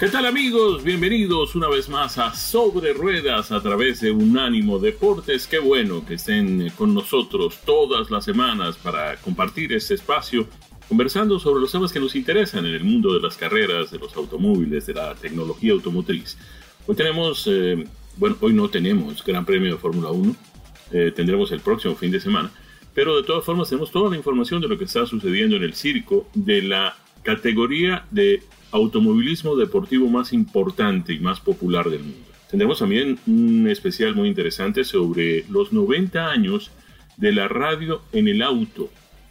¿Qué tal amigos? Bienvenidos una vez más a Sobre Ruedas a través de Unánimo Deportes. Qué bueno que estén con nosotros todas las semanas para compartir este espacio conversando sobre los temas que nos interesan en el mundo de las carreras, de los automóviles, de la tecnología automotriz. Hoy tenemos, eh, bueno, hoy no tenemos Gran Premio de Fórmula 1, eh, tendremos el próximo fin de semana, pero de todas formas tenemos toda la información de lo que está sucediendo en el circo de la categoría de automovilismo deportivo más importante y más popular del mundo. Tendremos también un especial muy interesante sobre los 90 años de la radio en el auto.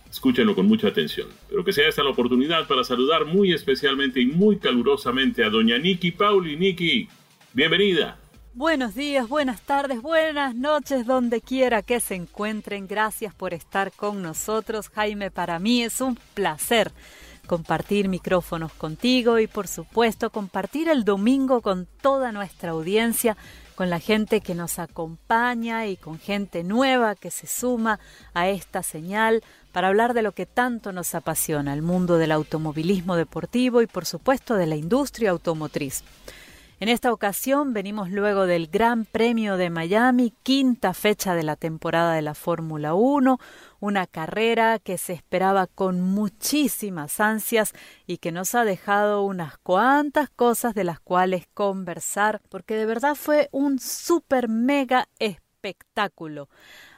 Escúchenlo con mucha atención. Pero que sea esta la oportunidad para saludar muy especialmente y muy calurosamente a doña Nikki Pauli. Nikki, bienvenida. Buenos días, buenas tardes, buenas noches, donde quiera que se encuentren. Gracias por estar con nosotros, Jaime. Para mí es un placer compartir micrófonos contigo y por supuesto compartir el domingo con toda nuestra audiencia, con la gente que nos acompaña y con gente nueva que se suma a esta señal para hablar de lo que tanto nos apasiona, el mundo del automovilismo deportivo y por supuesto de la industria automotriz. En esta ocasión venimos luego del Gran Premio de Miami, quinta fecha de la temporada de la Fórmula 1, una carrera que se esperaba con muchísimas ansias y que nos ha dejado unas cuantas cosas de las cuales conversar, porque de verdad fue un super mega espectáculo.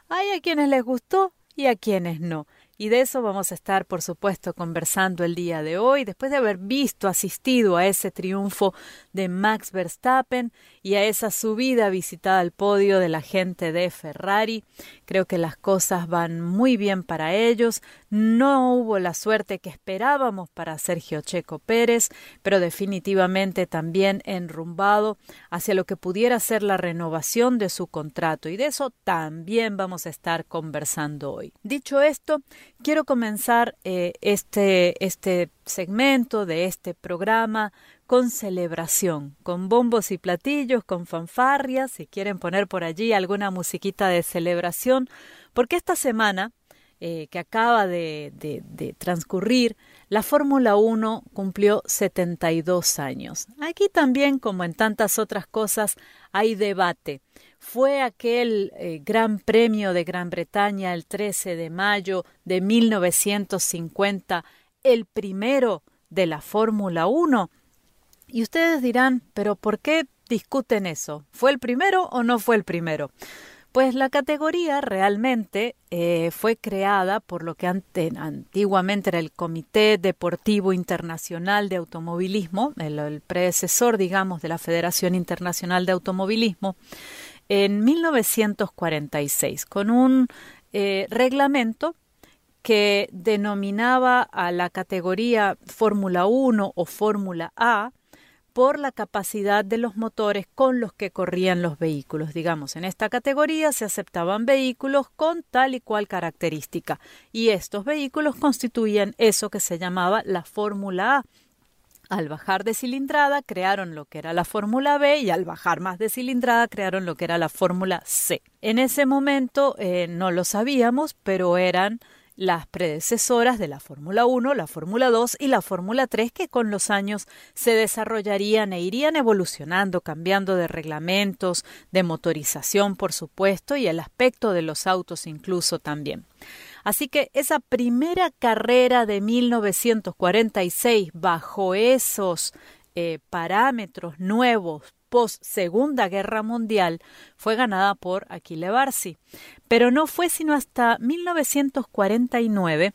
Hay a quienes les gustó y a quienes no. Y de eso vamos a estar, por supuesto, conversando el día de hoy, después de haber visto, asistido a ese triunfo de Max Verstappen y a esa subida visitada al podio de la gente de Ferrari. Creo que las cosas van muy bien para ellos. No hubo la suerte que esperábamos para Sergio Checo Pérez, pero definitivamente también enrumbado hacia lo que pudiera ser la renovación de su contrato y de eso también vamos a estar conversando hoy. Dicho esto, quiero comenzar eh, este, este segmento de este programa con celebración, con bombos y platillos, con fanfarrias, si quieren poner por allí alguna musiquita de celebración, porque esta semana eh, que acaba de, de, transcurrir, la Fórmula 1 cumplió 72 años. Aquí también, como en tantas otras cosas, hay debate. Fue aquel eh, Gran Premio de Gran Bretaña el 13 de mayo de 1950 el primero de la Fórmula 1 y ustedes dirán, pero ¿por qué discuten eso? ¿Fue el primero o no fue el primero? Pues la categoría realmente eh, fue creada por lo que antiguamente era el Comité Deportivo Internacional de Automovilismo, el, predecesor, digamos, de la Federación Internacional de Automovilismo, en 1946, con un eh, reglamento que denominaba a la categoría Fórmula 1 o Fórmula A por la capacidad de los motores con los que corrían los vehículos. Digamos, en esta categoría se aceptaban vehículos con tal y cual característica y estos vehículos constituían eso que se llamaba la Fórmula A. Al bajar de cilindrada crearon lo que era la Fórmula B y al bajar más de cilindrada crearon lo que era la Fórmula C. En ese momento eh, no lo sabíamos, pero eran las predecesoras de la Fórmula 1, la Fórmula 2 y la Fórmula 3 que con los años se desarrollarían e irían evolucionando, cambiando de reglamentos, de motorización, por supuesto, y el aspecto de los autos incluso también. Así que esa primera carrera de 1946 bajo esos eh, parámetros nuevos post Segunda Guerra Mundial fue ganada por Achille Barsi. Pero no fue sino hasta 1949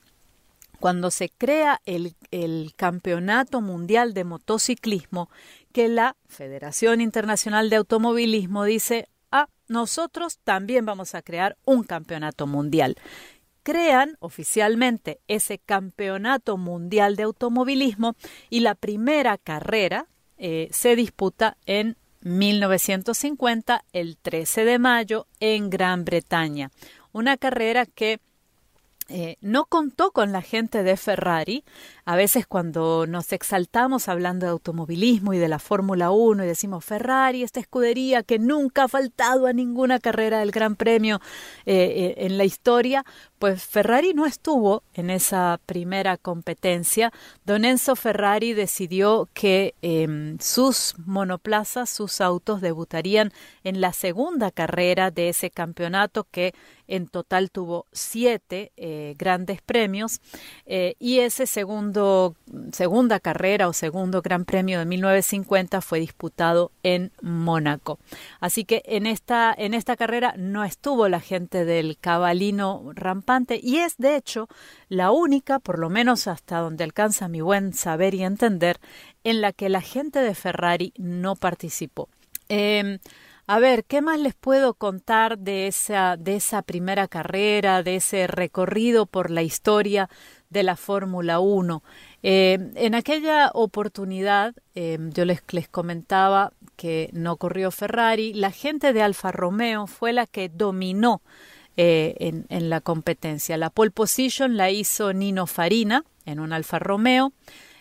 cuando se crea el, el, Campeonato Mundial de Motociclismo, que la Federación Internacional de Automovilismo dice, ah, nosotros también vamos a crear un campeonato mundial. Crean oficialmente ese Campeonato Mundial de Automovilismo y la primera carrera eh, se disputa en 1950, el 13 de mayo, en Gran Bretaña. Una carrera que eh, no contó con la gente de Ferrari. A veces cuando nos exaltamos hablando de automovilismo y de la Fórmula 1 y decimos Ferrari, esta escudería que nunca ha faltado a ninguna carrera del Gran Premio eh, en la historia, pues Ferrari no estuvo en esa primera competencia. Don Enzo Ferrari decidió que em, sus monoplazas, sus autos debutarían en la segunda carrera de ese campeonato que en total tuvo siete eh, grandes premios eh, y ese segundo segunda carrera o segundo Gran Premio de 1950 fue disputado en Mónaco. Así que en esta en esta carrera no estuvo la gente del cabalino y es de hecho la única, por lo menos hasta donde alcanza mi buen saber y entender, en la que la gente de Ferrari no participó. Em, a ver, ¿qué más les puedo contar de esa, de esa primera carrera, de ese recorrido por la historia de la Fórmula 1? Eh, en aquella oportunidad, eh, yo les, les comentaba que no corrió Ferrari, la gente de Alfa Romeo fue la que dominó eh, en, la competencia. La pole position la hizo Nino Farina en un Alfa Romeo,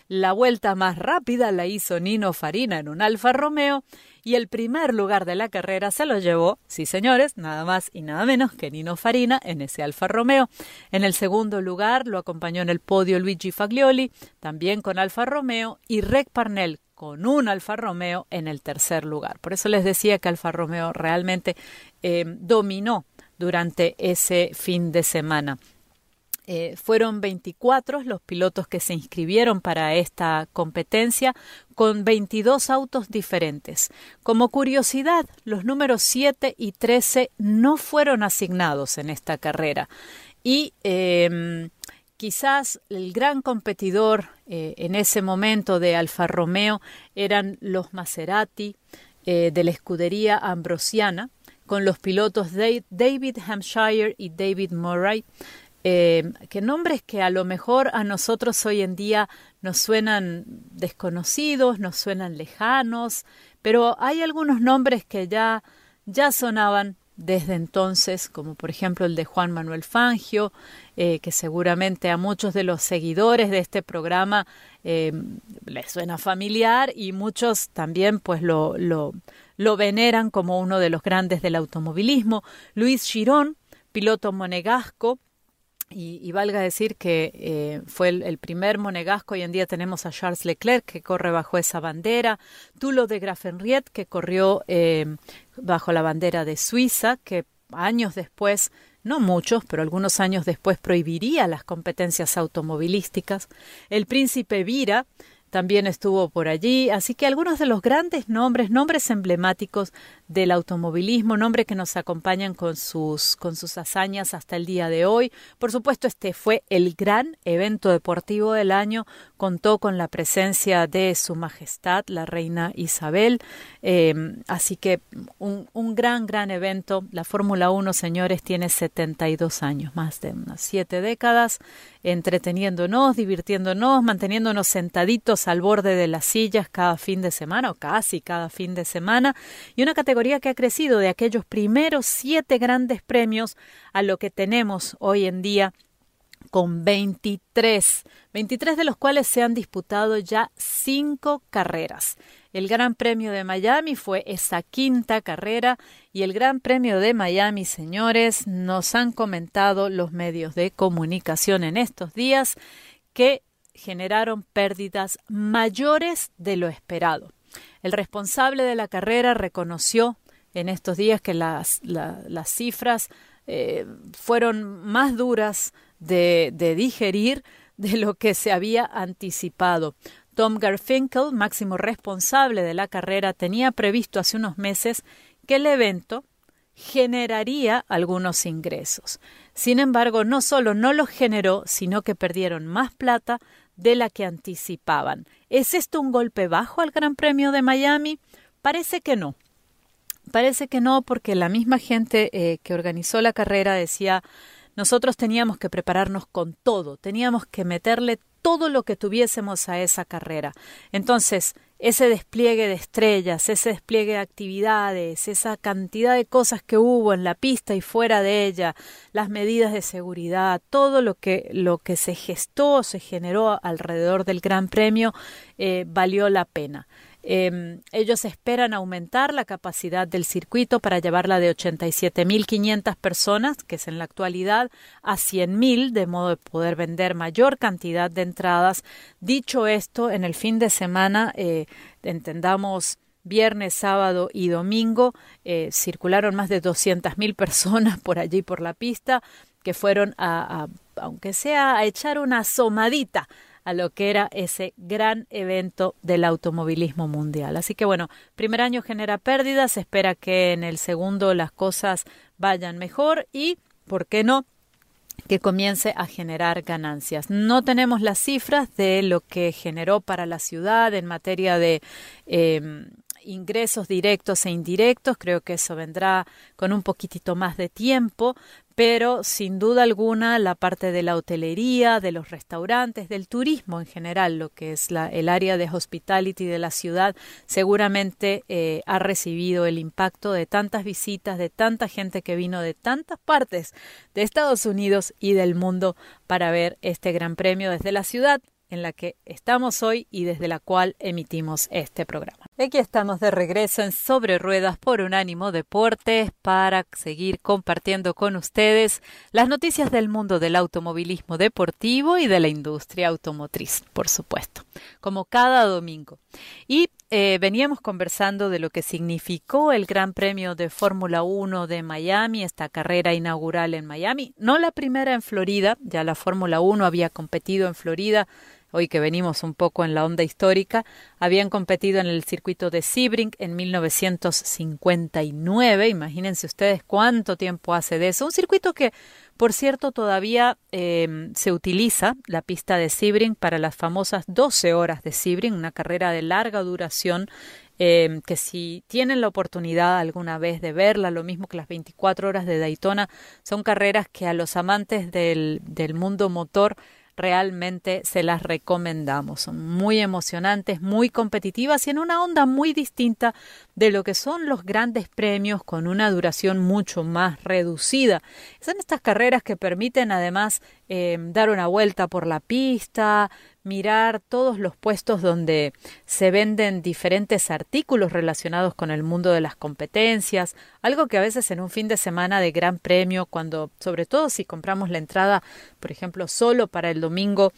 la vuelta más rápida la hizo Nino Farina en un Alfa Romeo y el primer lugar de la carrera se lo llevó, sí señores, nada más y nada menos que Nino Farina en ese Alfa Romeo. En el segundo lugar lo acompañó en el podio Luigi Faglioli, también con Alfa Romeo, y Rec Parnell con un Alfa Romeo en el tercer lugar. Por eso les decía que Alfa Romeo realmente eh, dominó durante ese fin de semana. Eh, fueron 24 los pilotos que se inscribieron para esta competencia con 22 autos diferentes. Como curiosidad, los números 7 y 13 no fueron asignados en esta carrera y eh, quizás el gran competidor eh, en ese momento de Alfa Romeo eran los Maserati eh, de la escudería ambrosiana con los pilotos David Hampshire y David Murray. Eh, que nombres que a lo mejor a nosotros hoy en día nos suenan desconocidos, nos suenan lejanos, pero hay algunos nombres que ya, ya sonaban desde entonces, como por ejemplo el de Juan Manuel Fangio, eh, que seguramente a muchos de los seguidores de este programa eh, les suena familiar y muchos también pues lo, lo, lo veneran como uno de los grandes del automovilismo. Luis Girón, piloto monegasco, y, valga decir que eh, fue el, primer monegasco. Hoy en día tenemos a Charles Leclerc que corre bajo esa bandera, Tulo de Grafenried que corrió eh, bajo la bandera de Suiza, que años después, no muchos, pero algunos años después prohibiría las competencias automovilísticas. El príncipe Vira también estuvo por allí, así que algunos de los grandes nombres, nombres emblemáticos del automovilismo, nombres que nos acompañan con sus, con sus hazañas hasta el día de hoy. Por supuesto, este fue el gran evento deportivo del año, contó con la presencia de Su Majestad, la Reina Isabel, em, así que un, un, gran, gran evento. La Fórmula 1, señores, tiene 72 años, más de unas siete décadas, entreteniéndonos, divirtiéndonos, manteniéndonos sentaditos al borde de las sillas cada fin de semana, o casi cada fin de semana, y una categoría que ha crecido de aquellos primeros siete grandes premios a lo que tenemos hoy en día con 23, 23 de los cuales se han disputado ya cinco carreras. El Gran Premio de Miami fue esa quinta carrera y el Gran Premio de Miami, señores, nos han comentado los medios de comunicación en estos días que generaron pérdidas mayores de lo esperado. El responsable de la carrera reconoció en estos días que las, cifras eh, fueron más duras de, digerir de lo que se había anticipado. Tom Garfinkel, máximo responsable de la carrera, tenía previsto hace unos meses que el evento generaría algunos ingresos. Sin embargo, no solo no los generó, sino que perdieron más plata de la que anticipaban. ¿Es esto un golpe bajo al Gran Premio de Miami? Parece que no. Parece que no, porque la misma gente eh, que organizó la carrera decía nosotros teníamos que prepararnos con todo, teníamos que meterle todo lo que tuviésemos a esa carrera. Entonces, ese despliegue de estrellas, ese despliegue de actividades, esa cantidad de cosas que hubo en la pista y fuera de ella, las medidas de seguridad, todo lo que, lo que se gestó, se generó alrededor del Gran Premio, eh, valió la pena. Em, ellos esperan aumentar la capacidad del circuito para llevarla de 87.500 personas, que es en la actualidad, a 100.000, de modo de poder vender mayor cantidad de entradas. Dicho esto, en el fin de semana, eh, entendamos viernes, sábado y domingo, eh, circularon más de 200.000 personas por allí por la pista que fueron a, a, aunque sea a echar una asomadita a lo que era ese gran evento del automovilismo mundial. Así que bueno, primer año genera pérdidas, se espera que en el segundo las cosas vayan mejor y, ¿por qué no? que comience a generar ganancias. No tenemos las cifras de lo que generó para la ciudad en materia de eh, ingresos directos e indirectos. Creo que eso vendrá con un poquitito más de tiempo, pero sin duda alguna la parte de la hotelería, de los restaurantes, del turismo en general, lo que es la, el área de hospitality de la ciudad, seguramente eh, ha recibido el impacto de tantas visitas, de tanta gente que vino de tantas partes de Estados Unidos y del mundo para ver este gran premio desde la ciudad en la que estamos hoy y desde la cual emitimos este programa. Aquí estamos de regreso en Sobre Ruedas por Unánimo Deportes para seguir compartiendo con ustedes las noticias del mundo del automovilismo deportivo y de la industria automotriz, por supuesto, como cada domingo. Y eh, veníamos conversando de lo que significó el Gran Premio de Fórmula 1 de Miami, esta carrera inaugural en Miami, no la primera en Florida, ya la Fórmula 1 había competido en Florida hoy que venimos un poco en la onda histórica, habían competido en el circuito de Sebring en 1959. Imagínense ustedes cuánto tiempo hace de eso. Un circuito que, por cierto, todavía eh, se utiliza, la pista de Sebring, para las famosas 12 horas de Sebring, una carrera de larga duración eh, que si tienen la oportunidad alguna vez de verla, lo mismo que las 24 horas de Daytona, son carreras que a los amantes del, del mundo motor realmente se las recomendamos. Son muy emocionantes, muy competitivas y en una onda muy distinta de lo que son los grandes premios con una duración mucho más reducida. Son estas carreras que permiten además eh, dar una vuelta por la pista, mirar todos los puestos donde se venden diferentes artículos relacionados con el mundo de las competencias, algo que a veces en un fin de semana de gran premio, cuando sobre todo si compramos la entrada, por ejemplo, solo para el domingo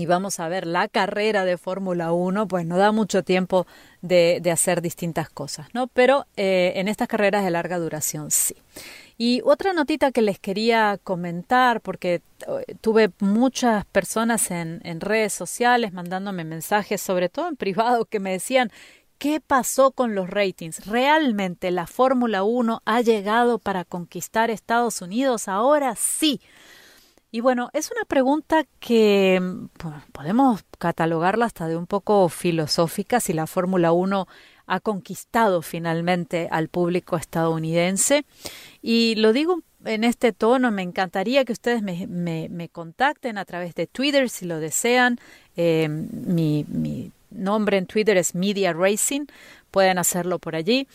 y vamos a ver la carrera de Fórmula 1, pues no da mucho tiempo de, hacer distintas cosas, ¿no? Pero eh, en estas carreras de larga duración sí. Y otra notita que les quería comentar, porque eh, tuve muchas personas en, en redes sociales mandándome mensajes, sobre todo en privado, que me decían, ¿Qué pasó con los ratings? ¿Realmente la Fórmula 1 ha llegado para conquistar Estados Unidos? Ahora sí. Y bueno, es una pregunta que podemos catalogarla hasta de un poco filosófica si la Fórmula 1 ha conquistado finalmente al público estadounidense. Y lo digo en este tono, me encantaría que ustedes me, contacten a través de Twitter si lo desean. Eh, mi, nombre en Twitter es Media Racing, pueden hacerlo por allí.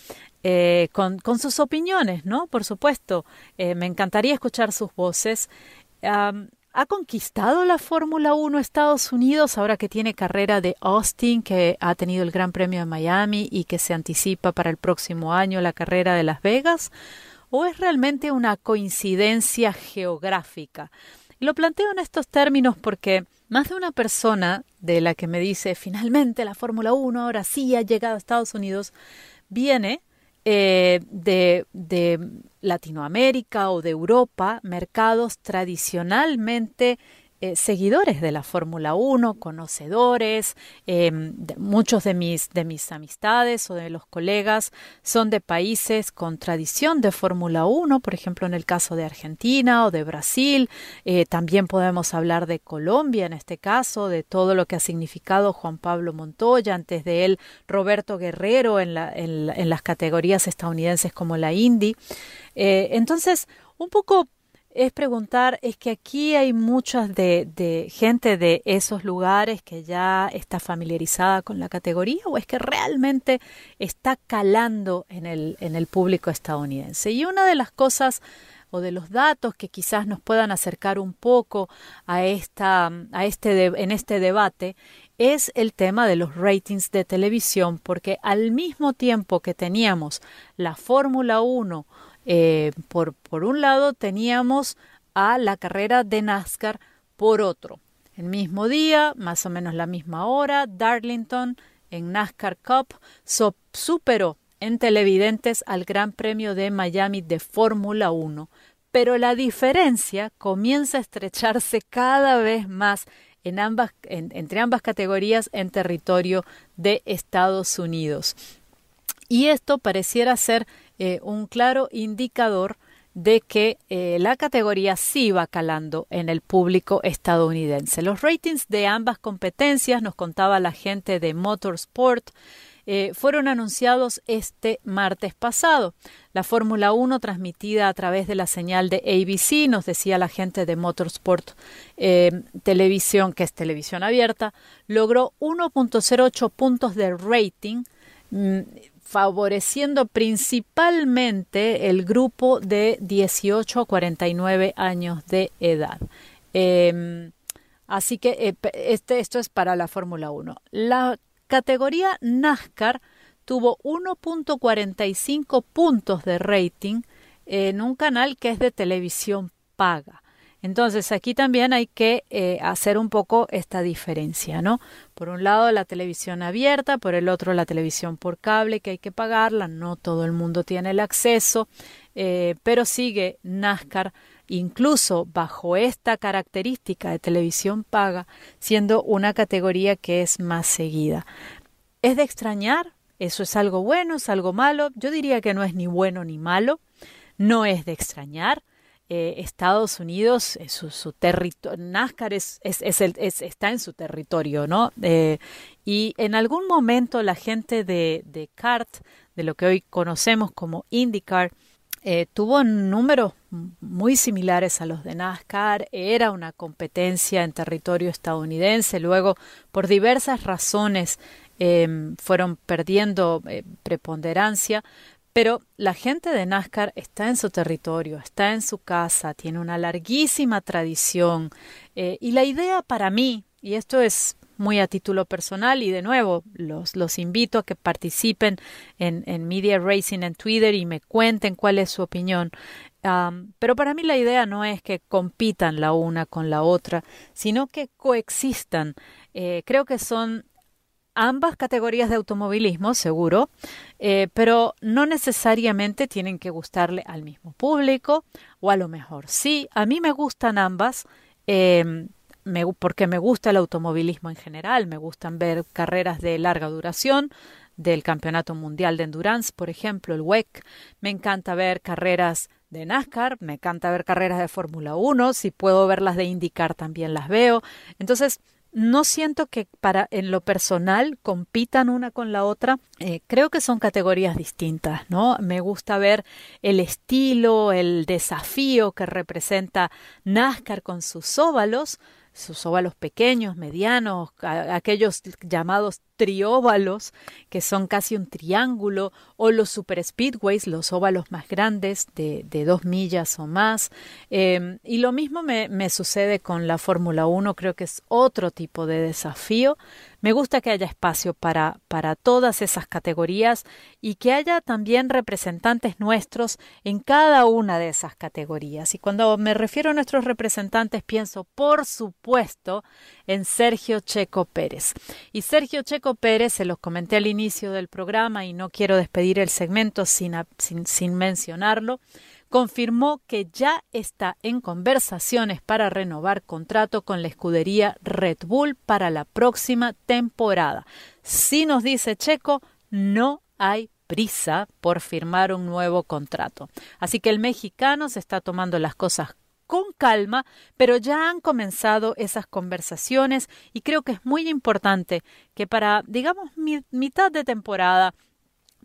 Eh, con, con, sus opiniones, ¿no? Por supuesto, eh, me encantaría escuchar sus voces. ¿Ha conquistado la Fórmula 1 Estados Unidos ahora que tiene carrera de Austin, que ha tenido el Gran Premio de Miami y que se anticipa para el próximo año la carrera de Las Vegas? ¿O es realmente una coincidencia geográfica? Y lo planteo en estos términos porque más de una persona de la que me dice finalmente la Fórmula 1 ahora sí ha llegado a Estados Unidos, viene eh, de, de, Latinoamérica o de Europa, mercados tradicionalmente eh, seguidores de la Fórmula 1, conocedores, em, muchos de mis, de mis amistades o de los colegas son de países con tradición de Fórmula 1, por ejemplo en el caso de Argentina o de Brasil, eh, también podemos hablar de Colombia en este caso, de todo lo que ha significado Juan Pablo Montoya, antes de él Roberto Guerrero en, la, en, las categorías estadounidenses como la Indy. Eh, entonces, un poco es preguntar, es que aquí hay muchas de, de, gente de esos lugares que ya está familiarizada con la categoría o es que realmente está calando en el, en el público estadounidense. Y una de las cosas o de los datos que quizás nos puedan acercar un poco a esta, a este en este debate es el tema de los ratings de televisión, porque al mismo tiempo que teníamos la Fórmula 1 eh, por, un lado teníamos a la carrera de NASCAR por otro. El mismo día, más o menos la misma hora, Darlington en NASCAR Cup superó en televidentes al Gran Premio de Miami de Fórmula 1, pero la diferencia comienza a estrecharse cada vez más entre ambas categorías en territorio de Estados Unidos. Y esto pareciera ser eh, un claro indicador de que eh, la categoría sí va calando en el público estadounidense. Los ratings de ambas competencias, nos contaba la gente de Motorsport, eh, fueron anunciados este martes pasado. La Fórmula 1 transmitida a través de la señal de ABC, nos decía la gente de Motorsport Televisión, que es televisión abierta, logró 1.08 puntos de rating mm, favoreciendo principalmente el grupo de 18 a 49 años de edad. Em, así que eh, este, esto es para la Fórmula 1. La categoría NASCAR tuvo 1.45 puntos de rating en un canal que es de televisión paga. Entonces aquí también hay que eh, hacer un poco esta diferencia, ¿no? Por un lado la televisión abierta, por el otro la televisión por cable que hay que pagarla, no todo el mundo tiene el acceso, eh, pero sigue NASCAR incluso bajo esta característica de televisión paga, siendo una categoría que es más seguida. ¿Es de extrañar? ¿Eso es algo bueno? ¿Es algo malo? Yo diría que no es ni bueno ni malo, no es de extrañar eh, Estados Unidos, eh, su, territorio, NASCAR es, está en su territorio, ¿no? Eh, y en algún momento la gente de, de CART, de lo que hoy conocemos como IndyCar, tuvo números muy similares a los de NASCAR, era una competencia en territorio estadounidense, luego por diversas razones fueron perdiendo preponderancia, pero la gente de NASCAR está en su territorio, está en su casa, tiene una larguísima tradición. Eh, y la idea para mí, y esto es muy a título personal y de nuevo los, los invito a que participen en, en, Media Racing en Twitter y me cuenten cuál es su opinión. pero para mí la idea no es que compitan la una con la otra, sino que coexistan. Eh, creo que son ambas categorías de automovilismo, seguro, eh, pero no necesariamente tienen que gustarle al mismo público, o a lo mejor sí. A mí me gustan ambas. Em, porque me gusta el automovilismo en general, me gustan ver carreras de larga duración, del Campeonato Mundial de Endurance, por ejemplo, el WEC. Me encanta ver carreras de NASCAR, me encanta ver carreras de Fórmula 1, si puedo ver las de IndyCar también las veo. Entonces, no siento que para en lo personal compitan una con la otra. Eh, creo que son categorías distintas, ¿no? Me gusta ver el estilo, el desafío que representa NASCAR con sus óvalos, sus óvalos pequeños, medianos, aquellos llamados trióvalos, que son casi un triángulo, o los super speedways, los óvalos más grandes de, dos millas o más. Em, y lo mismo me, me sucede con la Fórmula 1, creo que es otro tipo de desafío. Me gusta que haya espacio para, para todas esas categorías y que haya también representantes nuestros en cada una de esas categorías. Y cuando me refiero a nuestros representantes, pienso, por supuesto, en Sergio Checo Pérez. Y Sergio Checo Pérez, se los comenté al inicio del programa y no quiero despedir el segmento sin, sin, mencionarlo, confirmó que ya está en conversaciones para renovar contrato con la escudería Red Bull para la próxima temporada. Si nos dice Checo, no hay prisa por firmar un nuevo contrato. Así que el mexicano se está tomando las cosas con calma, pero ya han comenzado esas conversaciones y creo que es muy importante que para, digamos, mitad de temporada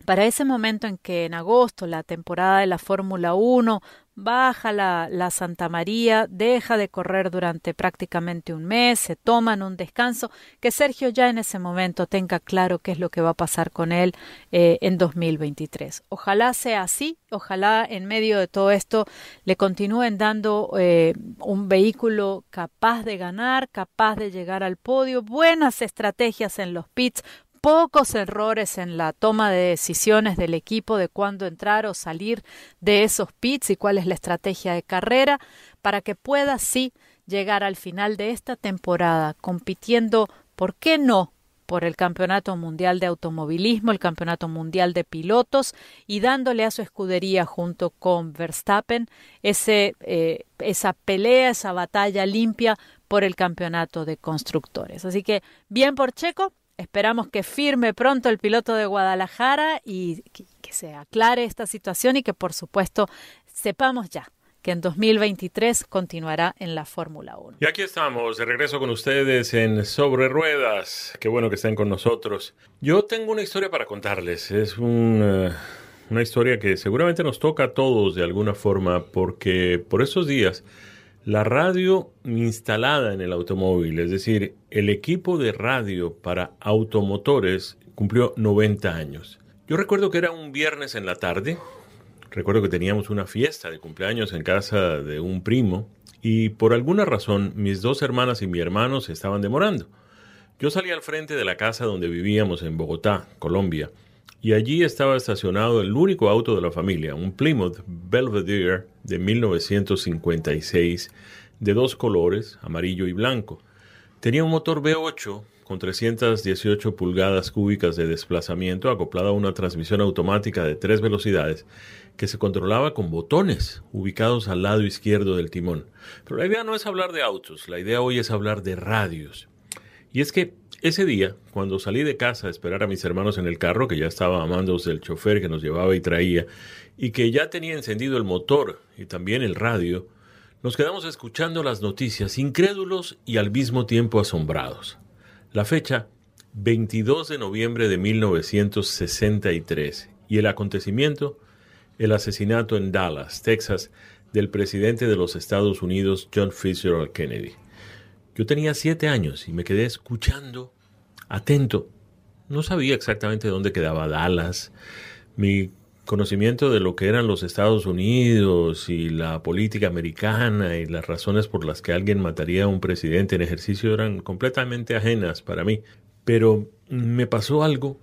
para ese momento en que en agosto la temporada de la Fórmula 1 baja la, Santa María, deja de correr durante prácticamente un mes, se toman un descanso, que Sergio ya en ese momento tenga claro qué es lo que va a pasar con él eh, en 2023. Ojalá sea así, ojalá en medio de todo esto le continúen dando eh, un vehículo capaz de ganar, capaz de llegar al podio, buenas estrategias en los pits, pocos errores en la toma de decisiones del equipo de cuándo entrar o salir de esos pits y cuál es la estrategia de carrera para que pueda sí llegar al final de esta temporada compitiendo, ¿por qué no? por el Campeonato Mundial de Automovilismo, el Campeonato Mundial de Pilotos y dándole a su escudería junto con Verstappen ese, eh, esa pelea, esa batalla limpia por el Campeonato de Constructores. Así que bien por Checo, Esperamos que firme pronto el piloto de Guadalajara y que, se aclare esta situación y que por supuesto sepamos ya que en 2023 continuará en la Fórmula 1. Y aquí estamos, de regreso con ustedes en Sobre Ruedas. Qué bueno que estén con nosotros. Yo tengo una historia para contarles. Es una historia que seguramente nos toca a todos de alguna forma porque por esos días la radio instalada en el automóvil, es decir, el equipo de radio para automotores cumplió 90 años. Yo recuerdo que era un viernes en la tarde, recuerdo que teníamos una fiesta de cumpleaños en casa de un primo y por alguna razón mis dos hermanas y mi hermano se estaban demorando. Yo salí al frente de la casa donde vivíamos en Bogotá, Colombia, y allí estaba estacionado el único auto de la familia, un Plymouth Belvedere de 1956, de dos colores, amarillo y blanco. Tenía un motor V8 con 318 pulgadas cúbicas de desplazamiento acoplado a una transmisión automática de tres velocidades que se controlaba con botones ubicados al lado izquierdo del timón. Pero la idea no es hablar de autos, la idea hoy es hablar de radios. Y es que ese día, cuando salí de casa a esperar a mis hermanos en el carro, que ya estaba amandos del chofer que nos llevaba y traía, y que ya tenía encendido el motor y también el radio, nos quedamos escuchando las noticias, incrédulos y al mismo tiempo asombrados. La fecha, 22 de noviembre de 1963, y el acontecimiento, el asesinato en Dallas, Texas, del presidente de los Estados Unidos, John Fitzgerald Kennedy. Yo tenía siete años y me quedé escuchando, atento. No sabía exactamente dónde quedaba Dallas. Mi conocimiento de lo que eran los Estados Unidos y la política americana y las razones por las que alguien mataría a un presidente en ejercicio eran completamente ajenas para mí. Pero me pasó algo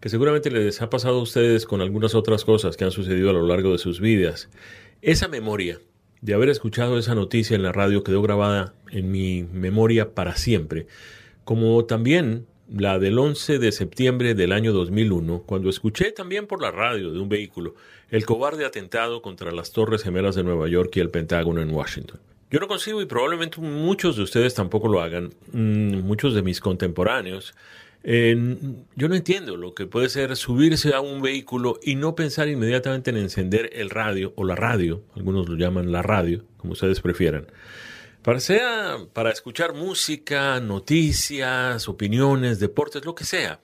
que seguramente les ha pasado a ustedes con algunas otras cosas que han sucedido a lo largo de sus vidas. Esa memoria de haber escuchado esa noticia en la radio quedó grabada en mi memoria para siempre, como también la del 11 de septiembre del año 2001, cuando escuché también por la radio de un vehículo el cobarde atentado contra las Torres Gemelas de Nueva York y el Pentágono en Washington. Yo no consigo, y probablemente muchos de ustedes tampoco lo hagan, mm, muchos de mis contemporáneos, yo no entiendo lo que puede ser subirse a un vehículo y no pensar inmediatamente en encender el radio o la radio, algunos lo llaman la radio, como ustedes prefieran, para sea para escuchar música, noticias, opiniones, deportes, lo que sea.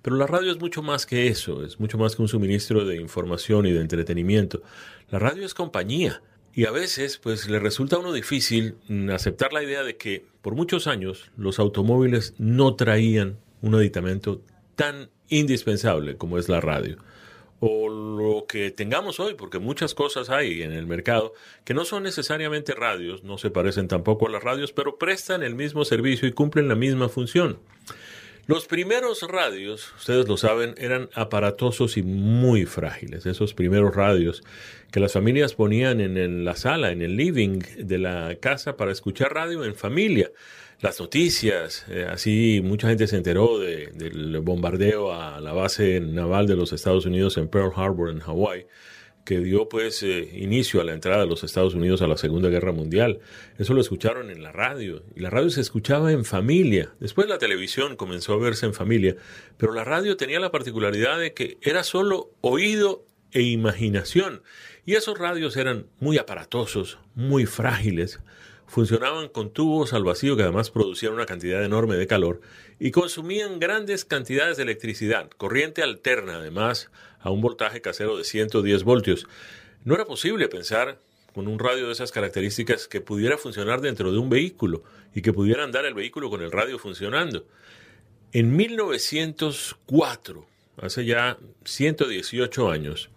Pero la radio es mucho más que eso, es mucho más que un suministro de información y de entretenimiento. La radio es compañía. Y a veces, pues, le resulta a uno difícil aceptar la idea de que por muchos años los automóviles no traían un aditamento tan indispensable como es la radio. O lo que tengamos hoy, porque muchas cosas hay en el mercado que no son necesariamente radios, no se parecen tampoco a las radios, pero prestan el mismo servicio y cumplen la misma función. Los primeros radios, ustedes lo saben, eran aparatosos y muy frágiles. Esos primeros radios que las familias ponían en la sala, en el living de la casa para escuchar radio en familia las noticias. Eh, así mucha gente se enteró del bombardeo a la base naval de los Estados Unidos en Pearl Harbor, en Hawái, que dio pues eh, inicio a la entrada de los Estados Unidos a la Segunda Guerra Mundial. Eso lo escucharon en la radio y la radio se escuchaba en familia. Después la televisión comenzó a verse en familia, pero la radio tenía la particularidad de que era solo oído e imaginación. Y esos radios eran muy aparatosos, muy frágiles, funcionaban con tubos al vacío que además producían una cantidad enorme de calor y consumían grandes cantidades de electricidad, corriente alterna además a un voltaje casero de 110 voltios. No era posible pensar con un radio de esas características que pudiera funcionar dentro de un vehículo y que pudiera andar el vehículo con el radio funcionando. En 1904, hace ya 118 años,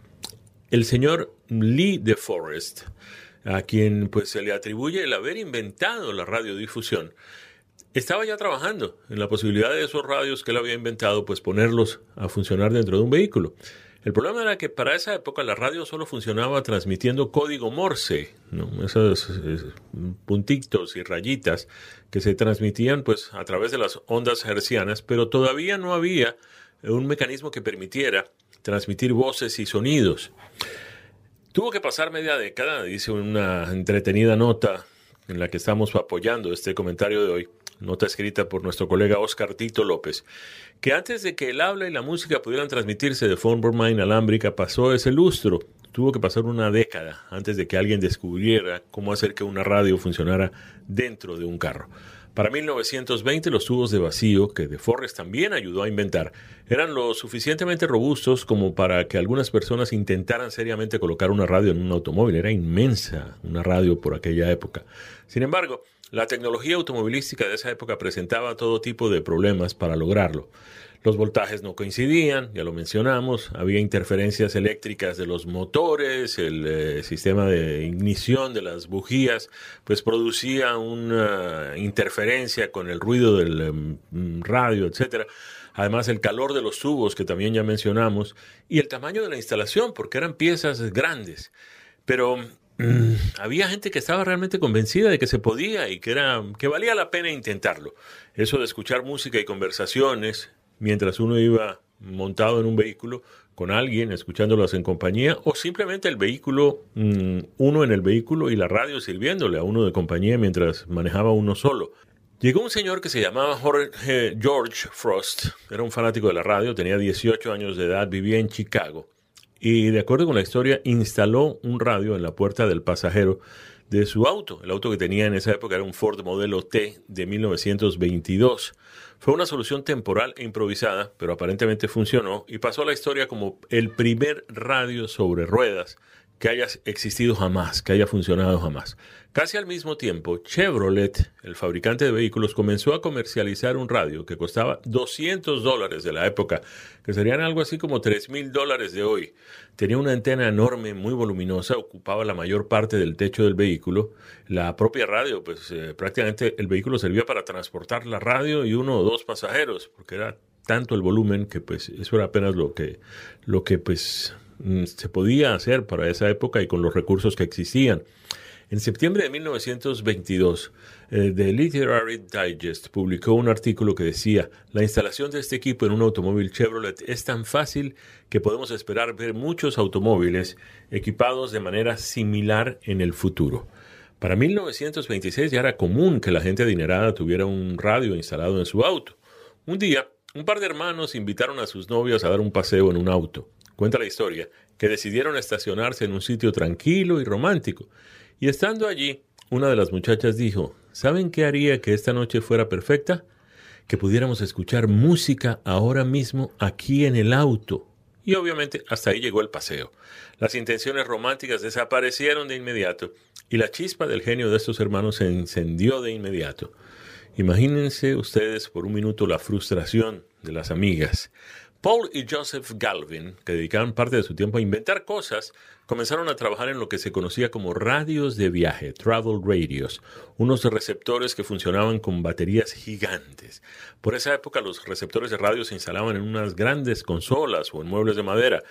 el señor Lee de Forest, a quien pues se le atribuye el haber inventado la radiodifusión, estaba ya trabajando en la posibilidad de esos radios que él había inventado, pues ponerlos a funcionar dentro de un vehículo. El problema era que para esa época la radio solo funcionaba transmitiendo código Morse, esos puntitos y rayitas que se transmitían pues a través de las ondas hercianas, pero todavía no había un mecanismo que permitiera transmitir voces y sonidos. Tuvo que pasar media década, dice una entretenida nota en la que estamos apoyando este comentario de hoy, nota escrita por nuestro colega Oscar Tito López, que antes de que el habla y la música pudieran transmitirse de forma inalámbrica pasó ese lustro. Tuvo que pasar una década antes de que alguien descubriera cómo hacer que una radio funcionara dentro de un carro. Para 1920 los tubos de vacío, que De Forrest también ayudó a inventar, eran lo suficientemente robustos como para que algunas personas intentaran seriamente colocar una radio en un automóvil. Era inmensa una radio por aquella época. Sin embargo, la tecnología automovilística de esa época presentaba todo tipo de problemas para lograrlo. Los voltajes no coincidían, ya lo mencionamos, había interferencias eléctricas de los motores, el eh, sistema de ignición de las bujías, pues producía una interferencia con el ruido del em, radio, etcétera. Además, el calor de los tubos, que también ya mencionamos, y el tamaño de la instalación, porque eran piezas grandes. Pero había gente que estaba realmente convencida de que se podía y que, era, que valía la pena intentarlo. Eso de escuchar música y conversaciones mientras uno iba montado en un vehículo con alguien, escuchándolas en compañía, o simplemente el vehículo, mm, uno en el vehículo y la radio sirviéndole a uno de compañía mientras manejaba uno solo. Llegó un señor que se llamaba Jorge, George Frost, era un fanático de la radio, tenía 18 años de edad, vivía en Chicago, y de acuerdo con la historia, instaló un radio en la puerta del pasajero de su auto. El auto que tenía en esa época era un Ford modelo T de 1922. Fue una solución temporal e improvisada, pero aparentemente funcionó y pasó a la historia como el primer radio sobre ruedas que haya existido jamás, que haya funcionado jamás. Casi al mismo tiempo, Chevrolet, el fabricante de vehículos, comenzó a comercializar un radio que costaba 200 dólares de la época, que serían algo así como 3 mil dólares de hoy. Tenía una antena enorme, muy voluminosa, ocupaba la mayor parte del techo del vehículo. La propia radio, pues eh, prácticamente el vehículo servía para transportar la radio y uno o dos pasajeros, porque era tanto el volumen que pues eso era apenas lo que, lo que pues se podía hacer para esa época y con los recursos que existían. En septiembre de 1922, eh, The Literary Digest publicó un artículo que decía, la instalación de este equipo en un automóvil Chevrolet es tan fácil que podemos esperar ver muchos automóviles equipados de manera similar en el futuro. Para 1926 ya era común que la gente adinerada tuviera un radio instalado en su auto. Un día, un par de hermanos invitaron a sus novias a dar un paseo en un auto cuenta la historia, que decidieron estacionarse en un sitio tranquilo y romántico. Y estando allí, una de las muchachas dijo, ¿saben qué haría que esta noche fuera perfecta? Que pudiéramos escuchar música ahora mismo aquí en el auto. Y obviamente hasta ahí llegó el paseo. Las intenciones románticas desaparecieron de inmediato y la chispa del genio de estos hermanos se encendió de inmediato. Imagínense ustedes por un minuto la frustración de las amigas. Paul y Joseph Galvin, que dedicaban parte de su tiempo a inventar cosas, comenzaron a trabajar en lo que se conocía como radios de viaje, travel radios, unos receptores que funcionaban con baterías gigantes. Por esa época los receptores de radio se instalaban en unas grandes consolas o en muebles de madera.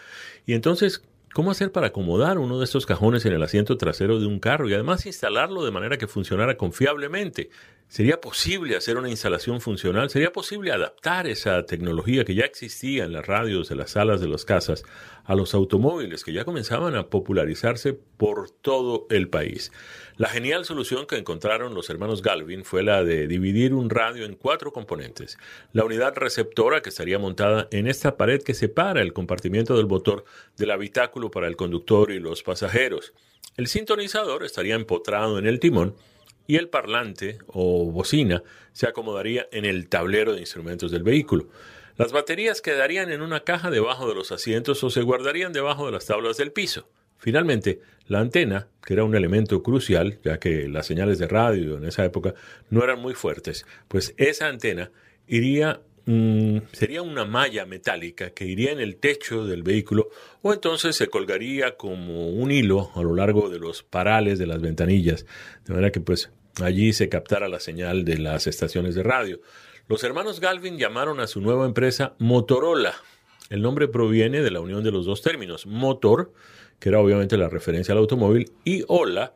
Y entonces, ¿cómo hacer para acomodar uno de estos cajones en el asiento trasero de un carro y además instalarlo de manera que funcionara confiablemente? ¿Sería posible hacer una instalación funcional? ¿Sería posible adaptar esa tecnología que ya existía en las radios de las salas de las casas a los automóviles que ya comenzaban a popularizarse por todo el país? La genial solución que encontraron los hermanos Galvin fue la de dividir un radio en cuatro componentes. La unidad receptora que estaría montada en esta pared que separa el compartimiento del motor del habitáculo para el conductor y los pasajeros. El sintonizador estaría empotrado en el timón y el parlante o bocina se acomodaría en el tablero de instrumentos del vehículo. Las baterías quedarían en una caja debajo de los asientos o se guardarían debajo de las tablas del piso. Finalmente, la antena, que era un elemento crucial, ya que las señales de radio en esa época no eran muy fuertes, pues esa antena iría mm, sería una malla metálica que iría en el techo del vehículo o entonces se colgaría como un hilo a lo largo de los parales de las ventanillas, de manera que pues allí se captara la señal de las estaciones de radio. Los hermanos Galvin llamaron a su nueva empresa Motorola. El nombre proviene de la unión de los dos términos, motor, que era obviamente la referencia al automóvil, y ola,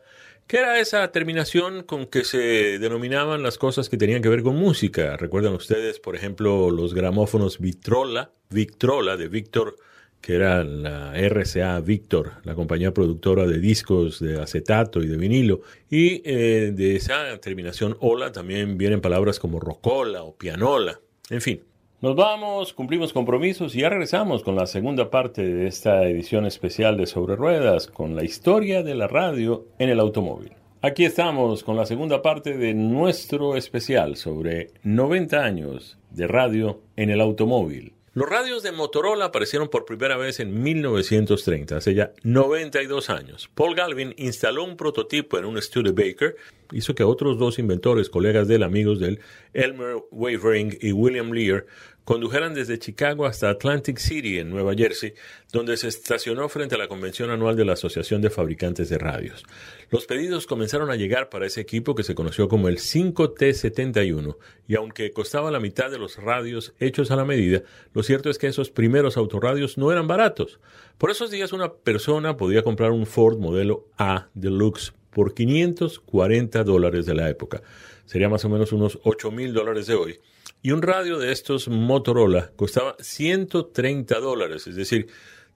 que era esa terminación con que se denominaban las cosas que tenían que ver con música. Recuerdan ustedes, por ejemplo, los gramófonos Victrola, Victrola de Víctor que era la RCA Victor, la compañía productora de discos de acetato y de vinilo. Y eh, de esa terminación Ola también vienen palabras como rocola o pianola. En fin, nos vamos, cumplimos compromisos y ya regresamos con la segunda parte de esta edición especial de Sobre Ruedas, con la historia de la radio en el automóvil. Aquí estamos con la segunda parte de nuestro especial sobre 90 años de radio en el automóvil. Los radios de Motorola aparecieron por primera vez en 1930, hace ya 92 años. Paul Galvin instaló un prototipo en un Studebaker, hizo que otros dos inventores, colegas de él, amigos de él, Elmer Wavering y William Lear, condujeran desde Chicago hasta Atlantic City, en Nueva Jersey, donde se estacionó frente a la convención anual de la Asociación de Fabricantes de Radios. Los pedidos comenzaron a llegar para ese equipo que se conoció como el 5T71, y aunque costaba la mitad de los radios hechos a la medida, lo cierto es que esos primeros autorradios no eran baratos. Por esos días una persona podía comprar un Ford modelo A Deluxe por 540 dólares de la época. Sería más o menos unos 8 mil dólares de hoy y un radio de estos Motorola costaba 130 dólares, es decir,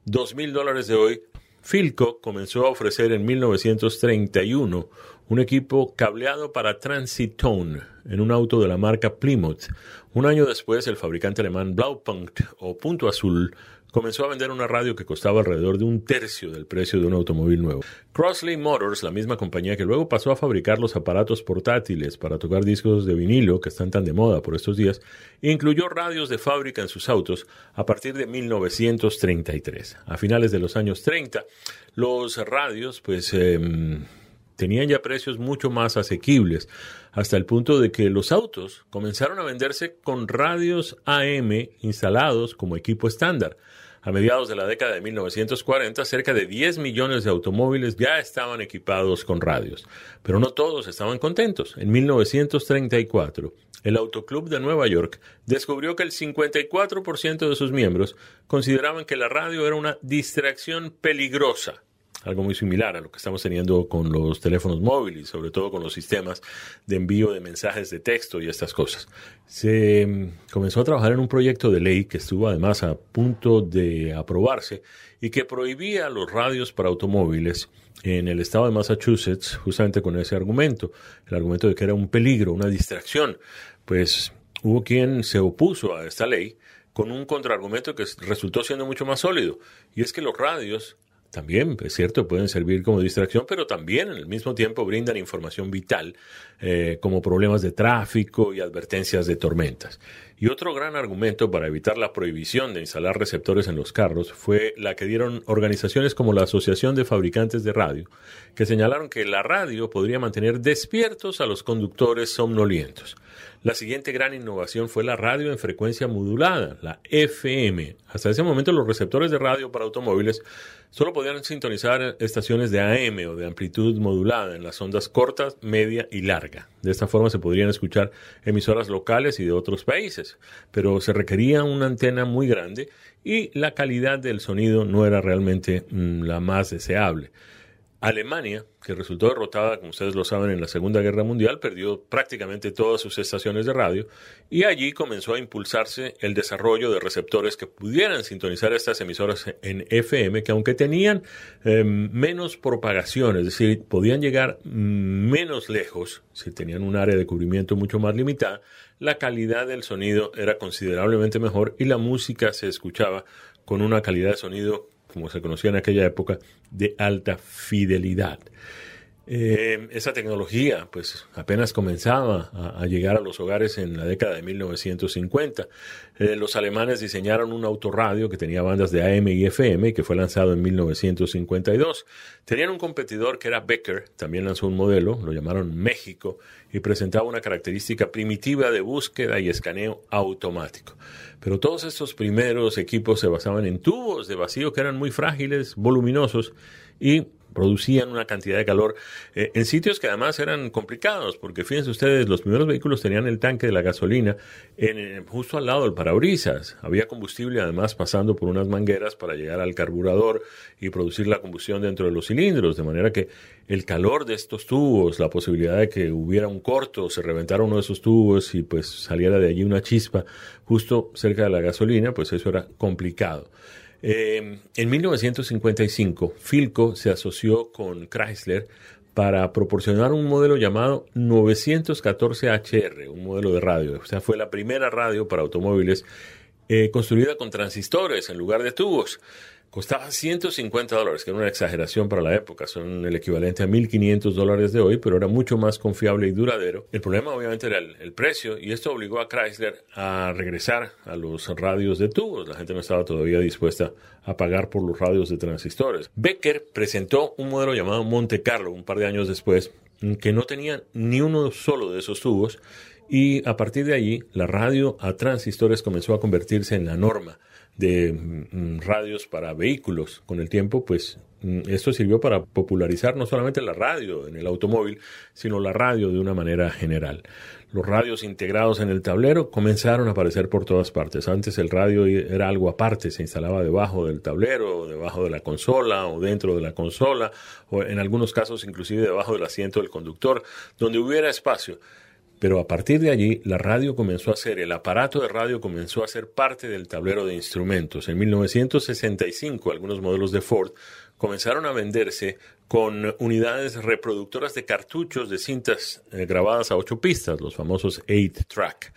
2 mil dólares de hoy. Philco comenzó a ofrecer en 1931 un equipo cableado para Transitone en un auto de la marca Plymouth. Un año después, el fabricante alemán Blaupunkt o Punto Azul comenzó a vender una radio que costaba alrededor de un tercio del precio de un automóvil nuevo. Crossley Motors, la misma compañía que luego pasó a fabricar los aparatos portátiles para tocar discos de vinilo que están tan de moda por estos días, incluyó radios de fábrica en sus autos a partir de 1933. A finales de los años 30, los radios pues em, tenían ya precios mucho más asequibles, hasta el punto de que los autos comenzaron a venderse con radios AM instalados como equipo estándar. A mediados de la década de 1940, cerca de 10 millones de automóviles ya estaban equipados con radios, pero no todos estaban contentos. En 1934, el Autoclub de Nueva York descubrió que el 54% de sus miembros consideraban que la radio era una distracción peligrosa algo muy similar a lo que estamos teniendo con los teléfonos móviles, sobre todo con los sistemas de envío de mensajes de texto y estas cosas. Se mm, comenzó a trabajar en un proyecto de ley que estuvo además a punto de aprobarse y que prohibía los radios para automóviles en el estado de Massachusetts justamente con ese argumento, el argumento de que era un peligro, una distracción. Pues hubo quien se opuso a esta ley con un contraargumento que resultó siendo mucho más sólido, y es que los radios también, es cierto, pueden servir como distracción, pero también al mismo tiempo brindan información vital, eh, como problemas de tráfico y advertencias de tormentas. Y otro gran argumento para evitar la prohibición de instalar receptores en los carros fue la que dieron organizaciones como la Asociación de Fabricantes de Radio, que señalaron que la radio podría mantener despiertos a los conductores somnolientos. La siguiente gran innovación fue la radio en frecuencia modulada, la FM. Hasta ese momento los receptores de radio para automóviles solo podían sintonizar estaciones de AM o de amplitud modulada en las ondas cortas, media y larga. De esta forma se podrían escuchar emisoras locales y de otros países, pero se requería una antena muy grande y la calidad del sonido no era realmente mm, la más deseable. Alemania, que resultó derrotada, como ustedes lo saben, en la Segunda Guerra Mundial, perdió prácticamente todas sus estaciones de radio y allí comenzó a impulsarse el desarrollo de receptores que pudieran sintonizar estas emisoras en FM, que aunque tenían em, menos propagación, es decir, podían llegar menos lejos, si tenían un área de cubrimiento mucho más limitada, la calidad del sonido era considerablemente mejor y la música se escuchaba con una calidad de sonido como se conocía en aquella época, de alta fidelidad. Eh, esa tecnología pues apenas comenzaba a, llegar a los hogares en la década de 1950. Eh, los alemanes diseñaron un autorradio que tenía bandas de AM y FM que fue lanzado en 1952. Tenían un competidor que era Becker, también lanzó un modelo, lo llamaron México, y presentaba una característica primitiva de búsqueda y escaneo automático. Pero todos estos primeros equipos se basaban en tubos de vacío que eran muy frágiles, voluminosos y producían una cantidad de calor eh, en sitios que además eran complicados, porque fíjense ustedes, los primeros vehículos tenían el tanque de la gasolina en, eh, justo al lado del parabrisas. Había combustible además pasando por unas mangueras para llegar al carburador y producir la combustión dentro de los cilindros, de manera que el calor de estos tubos, la posibilidad de que hubiera un corto, se reventara uno de esos tubos y pues saliera de allí una chispa justo cerca de la gasolina, pues eso era complicado. Eh, en 1955, Philco se asoció con Chrysler para proporcionar un modelo llamado 914HR, un modelo de radio. O sea, fue la primera radio para automóviles eh, construida con transistores en lugar de tubos. Costaba 150 dólares, que era una exageración para la época, son el equivalente a 1.500 dólares de hoy, pero era mucho más confiable y duradero. El problema obviamente era el, precio y esto obligó a Chrysler a regresar a los radios de tubos. La gente no estaba todavía dispuesta a pagar por los radios de transistores. Becker presentó un modelo llamado Monte Carlo un par de años después, que no tenía ni uno solo de esos tubos y a partir de allí la radio a transistores comenzó a convertirse en la norma de mm, radios para vehículos. Con el tiempo, pues mm, esto sirvió para popularizar no solamente la radio en el automóvil, sino la radio de una manera general. Los radios integrados en el tablero comenzaron a aparecer por todas partes. Antes el radio era algo aparte, se instalaba debajo del tablero, debajo de la consola o dentro de la consola, o en algunos casos inclusive debajo del asiento del conductor, donde hubiera espacio. Pero a partir de allí, la radio comenzó a ser, el aparato de radio comenzó a ser parte del tablero de instrumentos. En 1965, algunos modelos de Ford comenzaron a venderse con unidades reproductoras de cartuchos de cintas eh, grabadas a ocho pistas, los famosos 8-track.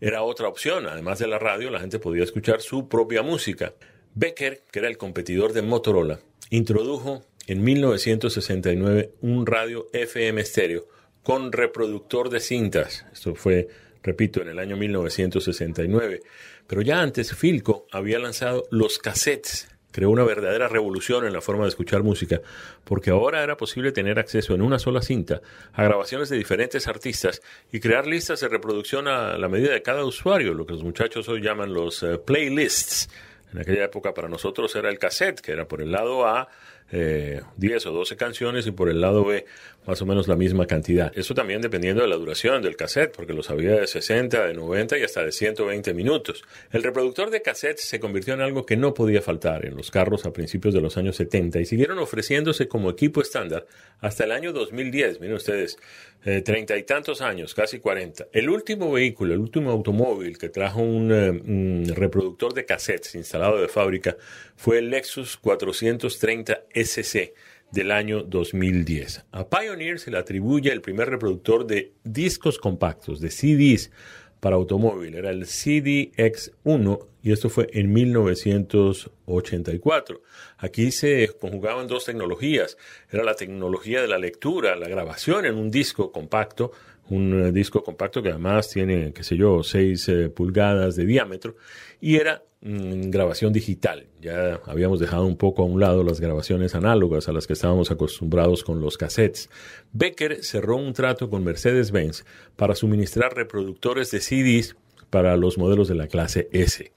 Era otra opción, además de la radio, la gente podía escuchar su propia música. Becker, que era el competidor de Motorola, introdujo en 1969 un radio FM estéreo con reproductor de cintas. Esto fue, repito, en el año 1969. Pero ya antes, Filco había lanzado los cassettes. Creó una verdadera revolución en la forma de escuchar música, porque ahora era posible tener acceso en una sola cinta a grabaciones de diferentes artistas y crear listas de reproducción a la medida de cada usuario, lo que los muchachos hoy llaman los eh, playlists. En aquella época para nosotros era el cassette, que era por el lado A eh, 10 o 12 canciones y por el lado B más o menos la misma cantidad. Eso también dependiendo de la duración del cassette, porque los había de 60, de 90 y hasta de 120 minutos. El reproductor de cassette se convirtió en algo que no podía faltar en los carros a principios de los años 70 y siguieron ofreciéndose como equipo estándar hasta el año 2010. Miren ustedes, eh, treinta y tantos años, casi 40. El último vehículo, el último automóvil que trajo un, eh, un reproductor de cassettes instalado de fábrica fue el Lexus 430 SC del año 2010. A Pioneer se le atribuye el primer reproductor de discos compactos, de CDs para automóvil. Era el CDX1 y esto fue en 1984. Aquí se conjugaban dos tecnologías. Era la tecnología de la lectura, la grabación en un disco compacto, un eh, disco compacto que además tiene, qué sé yo, 6 eh, pulgadas de diámetro, y era grabación digital. Ya habíamos dejado un poco a un lado las grabaciones análogas a las que estábamos acostumbrados con los cassettes. Becker cerró un trato con Mercedes-Benz para suministrar reproductores de CDs para los modelos de la clase S.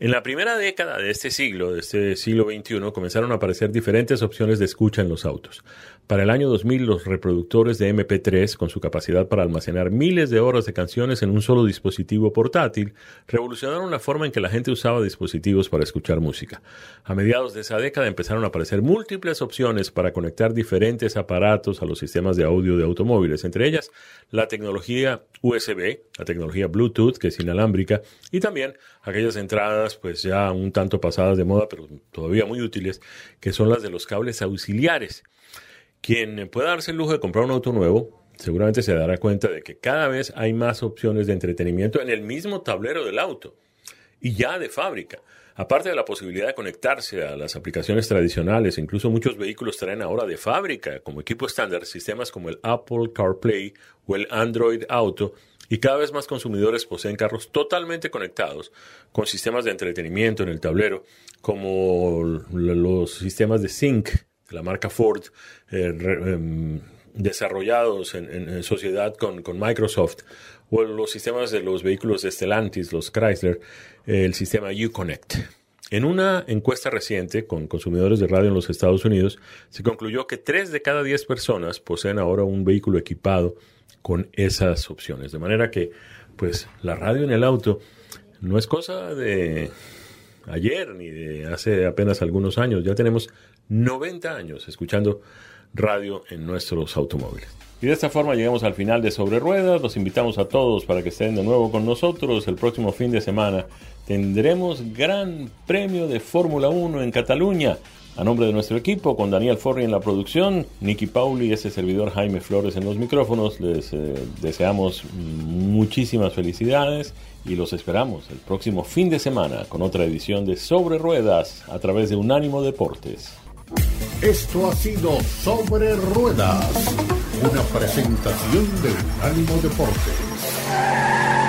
En la primera década de este siglo, de este siglo XXI, comenzaron a aparecer diferentes opciones de escucha en los autos. Para el año 2000, los reproductores de MP3, con su capacidad para almacenar miles de horas de canciones en un solo dispositivo portátil, revolucionaron la forma en que la gente usaba dispositivos para escuchar música. A mediados de esa década empezaron a aparecer múltiples opciones para conectar diferentes aparatos a los sistemas de audio de automóviles, entre ellas la tecnología USB, la tecnología Bluetooth, que es inalámbrica, y también aquellas entradas pues ya un tanto pasadas de moda, pero todavía muy útiles, que son las de los cables auxiliares. Quien pueda darse el lujo de comprar un auto nuevo, seguramente se dará cuenta de que cada vez hay más opciones de entretenimiento en el mismo tablero del auto y ya de fábrica. Aparte de la posibilidad de conectarse a las aplicaciones tradicionales, incluso muchos vehículos traen ahora de fábrica como equipo estándar sistemas como el Apple CarPlay o el Android Auto y cada vez más consumidores poseen carros totalmente conectados con sistemas de entretenimiento en el tablero, como los sistemas de Sync la marca Ford, eh, em, desarrollados en, sociedad con, Microsoft, o los sistemas de los vehículos de Stellantis, los Chrysler, el sistema Uconnect. En una encuesta reciente con consumidores de radio en los Estados Unidos, se concluyó que 3 de cada 10 personas poseen ahora un vehículo equipado con esas opciones. De manera que, pues, la radio en el auto no es cosa de ayer ni de hace apenas algunos años. Ya tenemos 90 años escuchando radio en nuestros automóviles. Y de esta forma llegamos al final de Sobre Ruedas. Los invitamos a todos para que estén de nuevo con nosotros el próximo fin de semana. Tendremos gran premio de Fórmula 1 en Cataluña. A nombre de nuestro equipo, con Daniel Forri en la producción, Nicky Pauli y ese servidor Jaime Flores en los micrófonos, les eh, deseamos muchísimas felicidades y los esperamos el próximo fin de semana con otra edición de Sobre Ruedas a través de Unánimo Deportes. Esto ha sido Sobre Ruedas, una presentación de Unánimo Deportes.